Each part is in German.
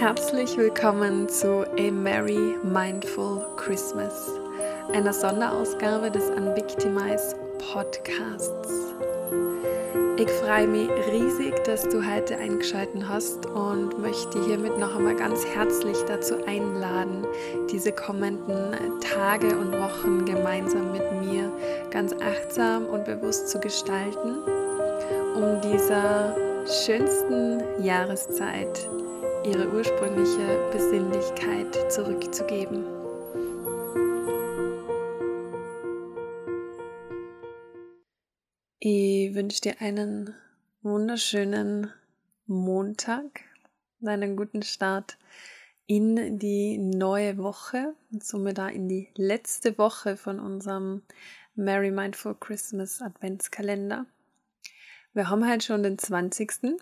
Herzlich willkommen zu A Merry Mindful Christmas, einer Sonderausgabe des Unvictimize Podcasts. Ich freue mich riesig, dass du heute eingeschaltet hast und möchte hiermit noch einmal ganz herzlich dazu einladen, diese kommenden Tage und Wochen gemeinsam mit mir ganz achtsam und bewusst zu gestalten, um dieser schönsten Jahreszeit ihre ursprüngliche Besinnlichkeit zurückzugeben. Ich wünsche dir einen wunderschönen Montag, einen guten Start in die neue Woche und somit da in die letzte Woche von unserem Merry Mindful Christmas Adventskalender. Wir haben halt schon den 20.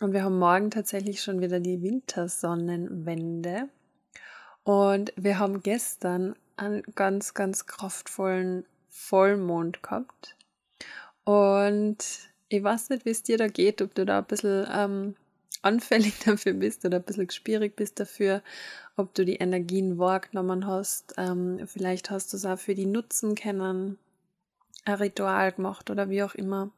Und wir haben morgen tatsächlich schon wieder die Wintersonnenwende. Und wir haben gestern einen ganz, ganz kraftvollen Vollmond gehabt. Und ich weiß nicht, wie es dir da geht, ob du da ein bisschen ähm, anfällig dafür bist oder ein bisschen schwierig bist dafür, ob du die Energien wahrgenommen hast. Ähm, vielleicht hast du es auch für die Nutzen kennen, ein Ritual gemacht oder wie auch immer.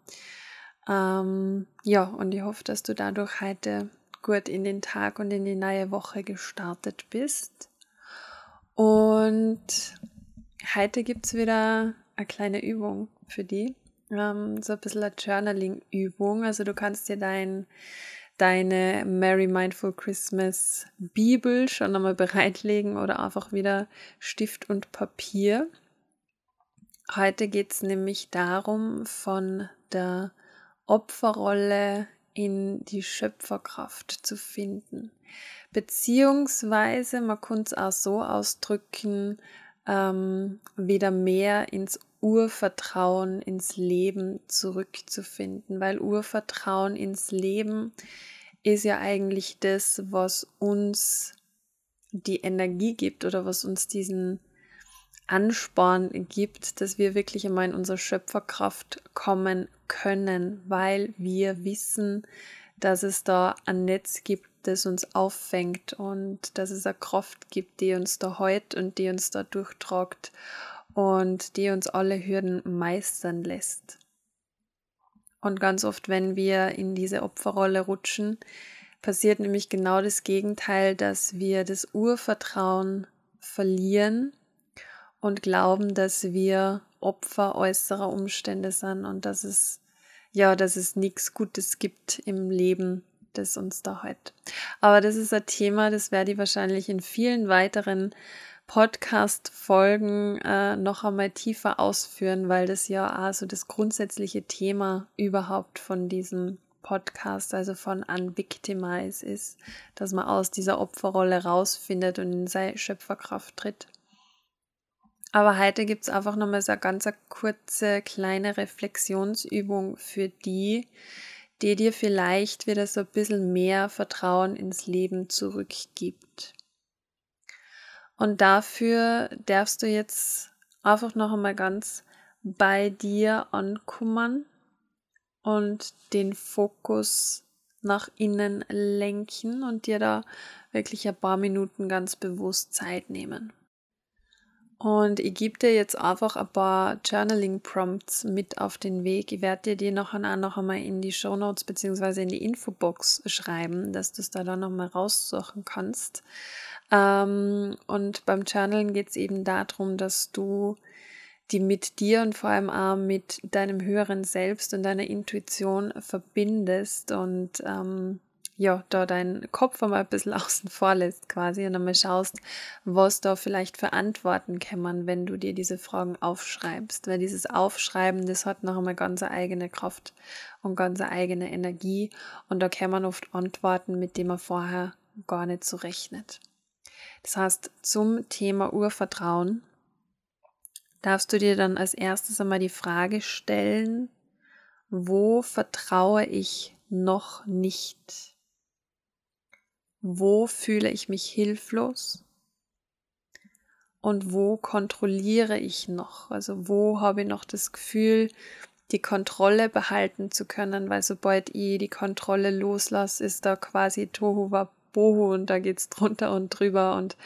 Ähm, ja, und ich hoffe, dass du dadurch heute gut in den Tag und in die neue Woche gestartet bist. Und heute gibt es wieder eine kleine Übung für die. Ähm, so ein bisschen eine Journaling-Übung. Also du kannst dir dein, deine Merry Mindful Christmas Bibel schon einmal bereitlegen oder einfach wieder Stift und Papier. Heute geht es nämlich darum, von der Opferrolle in die Schöpferkraft zu finden. Beziehungsweise, man kann es auch so ausdrücken, ähm, wieder mehr ins Urvertrauen ins Leben zurückzufinden, weil Urvertrauen ins Leben ist ja eigentlich das, was uns die Energie gibt oder was uns diesen Ansporn gibt, dass wir wirklich einmal in unsere Schöpferkraft kommen können, weil wir wissen, dass es da ein Netz gibt, das uns auffängt und dass es eine Kraft gibt, die uns da hält und die uns da durchtragt und die uns alle Hürden meistern lässt. Und ganz oft, wenn wir in diese Opferrolle rutschen, passiert nämlich genau das Gegenteil, dass wir das Urvertrauen verlieren und glauben, dass wir Opfer äußerer Umstände sind und dass es ja, dass es nichts Gutes gibt im Leben, das uns da heute. Aber das ist ein Thema, das werde ich wahrscheinlich in vielen weiteren Podcast-Folgen äh, noch einmal tiefer ausführen, weil das ja also das grundsätzliche Thema überhaupt von diesem Podcast, also von Unvictimize ist, dass man aus dieser Opferrolle rausfindet und in seine Schöpferkraft tritt. Aber heute gibt es einfach nochmal so eine ganz kurze kleine Reflexionsübung für die, die dir vielleicht wieder so ein bisschen mehr Vertrauen ins Leben zurückgibt. Und dafür darfst du jetzt einfach noch einmal ganz bei dir ankummern und den Fokus nach innen lenken und dir da wirklich ein paar Minuten ganz bewusst Zeit nehmen. Und ich gebe dir jetzt einfach ein paar Journaling-Prompts mit auf den Weg. Ich werde dir die noch, auch noch einmal in die Show Notes bzw. in die Infobox schreiben, dass du es da dann nochmal raussuchen kannst. Ähm, und beim Journalen geht es eben darum, dass du die mit dir und vor allem auch mit deinem höheren Selbst und deiner Intuition verbindest und ähm, ja, da deinen Kopf einmal ein bisschen außen vor lässt quasi und einmal schaust, was da vielleicht für Antworten kämmern, wenn du dir diese Fragen aufschreibst. Weil dieses Aufschreiben, das hat noch einmal ganz eine eigene Kraft und ganz eine eigene Energie und da man oft Antworten, mit denen man vorher gar nicht so rechnet. Das heißt, zum Thema Urvertrauen darfst du dir dann als erstes einmal die Frage stellen, wo vertraue ich noch nicht? Wo fühle ich mich hilflos? Und wo kontrolliere ich noch? Also wo habe ich noch das Gefühl, die Kontrolle behalten zu können, weil sobald ich die Kontrolle loslasse, ist da quasi Tohu Bohu und da geht es drunter und drüber und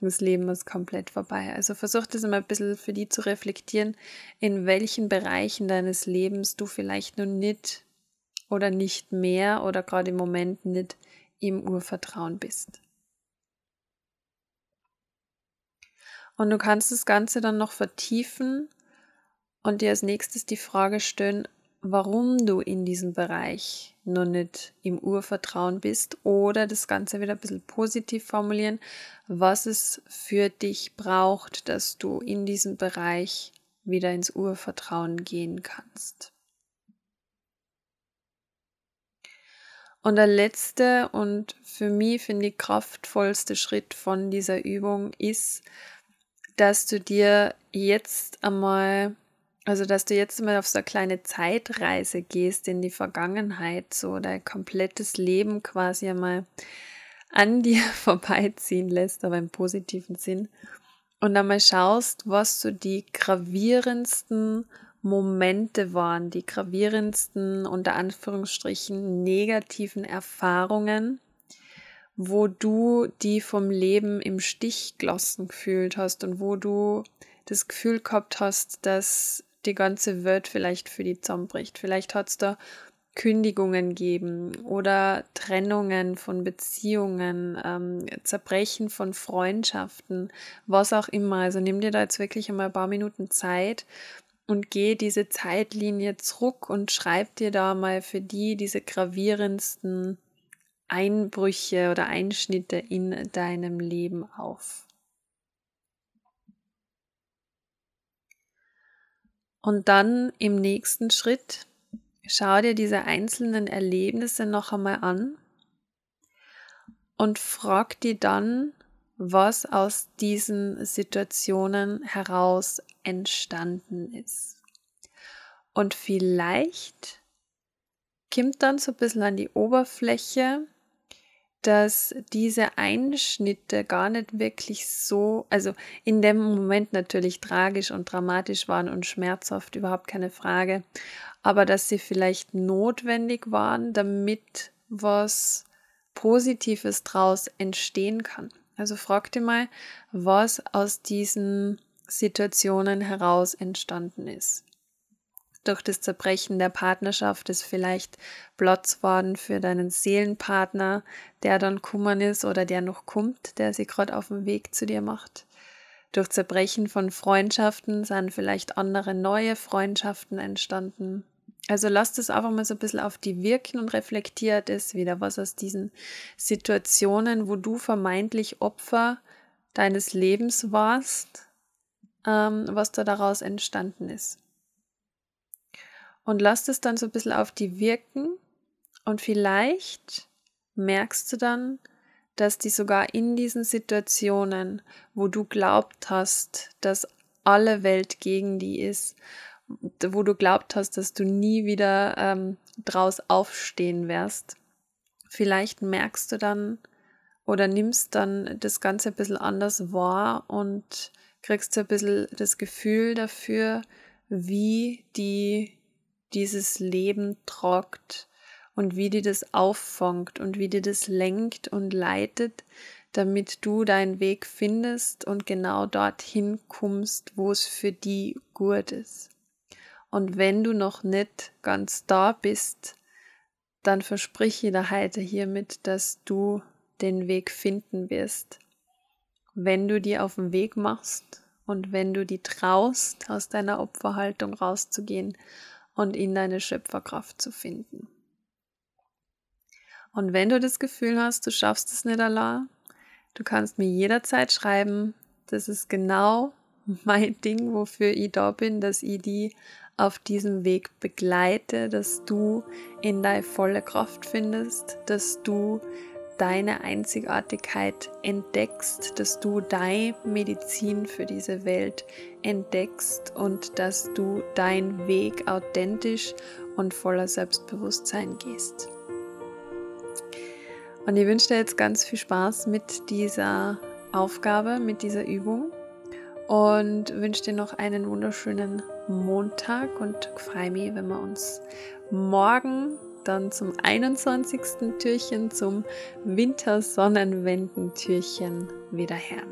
das Leben ist komplett vorbei. Also versuch das immer ein bisschen für die zu reflektieren, in welchen Bereichen deines Lebens du vielleicht noch nicht oder nicht mehr oder gerade im Moment nicht im Urvertrauen bist. Und du kannst das Ganze dann noch vertiefen und dir als nächstes die Frage stellen, warum du in diesem Bereich noch nicht im Urvertrauen bist oder das Ganze wieder ein bisschen positiv formulieren, was es für dich braucht, dass du in diesem Bereich wieder ins Urvertrauen gehen kannst. Und der letzte und für mich finde ich kraftvollste Schritt von dieser Übung ist, dass du dir jetzt einmal, also dass du jetzt mal auf so eine kleine Zeitreise gehst in die Vergangenheit, so dein komplettes Leben quasi einmal an dir vorbeiziehen lässt, aber im positiven Sinn. Und einmal schaust, was so die gravierendsten Momente waren, die gravierendsten, unter Anführungsstrichen, negativen Erfahrungen, wo du die vom Leben im Stich gelassen gefühlt hast und wo du das Gefühl gehabt hast, dass die ganze Welt vielleicht für die zusammenbricht. Vielleicht hat es da Kündigungen geben oder Trennungen von Beziehungen, ähm, Zerbrechen von Freundschaften, was auch immer. Also nimm dir da jetzt wirklich einmal ein paar Minuten Zeit und geh diese Zeitlinie zurück und schreib dir da mal für die diese gravierendsten Einbrüche oder Einschnitte in deinem Leben auf. Und dann im nächsten Schritt schau dir diese einzelnen Erlebnisse noch einmal an und frag dir dann, was aus diesen Situationen heraus entstanden ist. Und vielleicht kommt dann so ein bisschen an die Oberfläche, dass diese Einschnitte gar nicht wirklich so, also in dem Moment natürlich tragisch und dramatisch waren und schmerzhaft, überhaupt keine Frage, aber dass sie vielleicht notwendig waren, damit was Positives draus entstehen kann. Also frag dir mal, was aus diesen Situationen heraus entstanden ist. Durch das Zerbrechen der Partnerschaft ist vielleicht Platz worden für deinen Seelenpartner, der dann kummern ist oder der noch kommt, der sich gerade auf dem Weg zu dir macht. Durch Zerbrechen von Freundschaften sind vielleicht andere neue Freundschaften entstanden. Also lasst es einfach mal so ein bisschen auf die wirken und reflektiert es wieder, was aus diesen Situationen, wo du vermeintlich Opfer deines Lebens warst, ähm, was da daraus entstanden ist. Und lasst es dann so ein bisschen auf die wirken und vielleicht merkst du dann, dass die sogar in diesen Situationen, wo du glaubt hast, dass alle Welt gegen die ist, wo du glaubt hast, dass du nie wieder ähm, draus aufstehen wirst. Vielleicht merkst du dann oder nimmst dann das Ganze ein bisschen anders wahr und kriegst ein bisschen das Gefühl dafür, wie die dieses Leben trockt und wie die das auffangt und wie die das lenkt und leitet, damit du deinen Weg findest und genau dorthin kommst, wo es für die gut ist. Und wenn du noch nicht ganz da bist, dann versprich dir heute hiermit, dass du den Weg finden wirst. Wenn du dir auf den Weg machst und wenn du die traust, aus deiner Opferhaltung rauszugehen und in deine Schöpferkraft zu finden. Und wenn du das Gefühl hast, du schaffst es nicht allein, du kannst mir jederzeit schreiben. Das ist genau mein Ding, wofür ich da bin, dass ich die auf diesem Weg begleite, dass du in deine volle Kraft findest, dass du deine Einzigartigkeit entdeckst, dass du deine Medizin für diese Welt entdeckst und dass du deinen Weg authentisch und voller Selbstbewusstsein gehst. Und ich wünsche dir jetzt ganz viel Spaß mit dieser Aufgabe, mit dieser Übung und wünsche dir noch einen wunderschönen Montag und freue mich, wenn wir uns morgen dann zum 21. Türchen, zum Wintersonnenwendentürchen wieder her.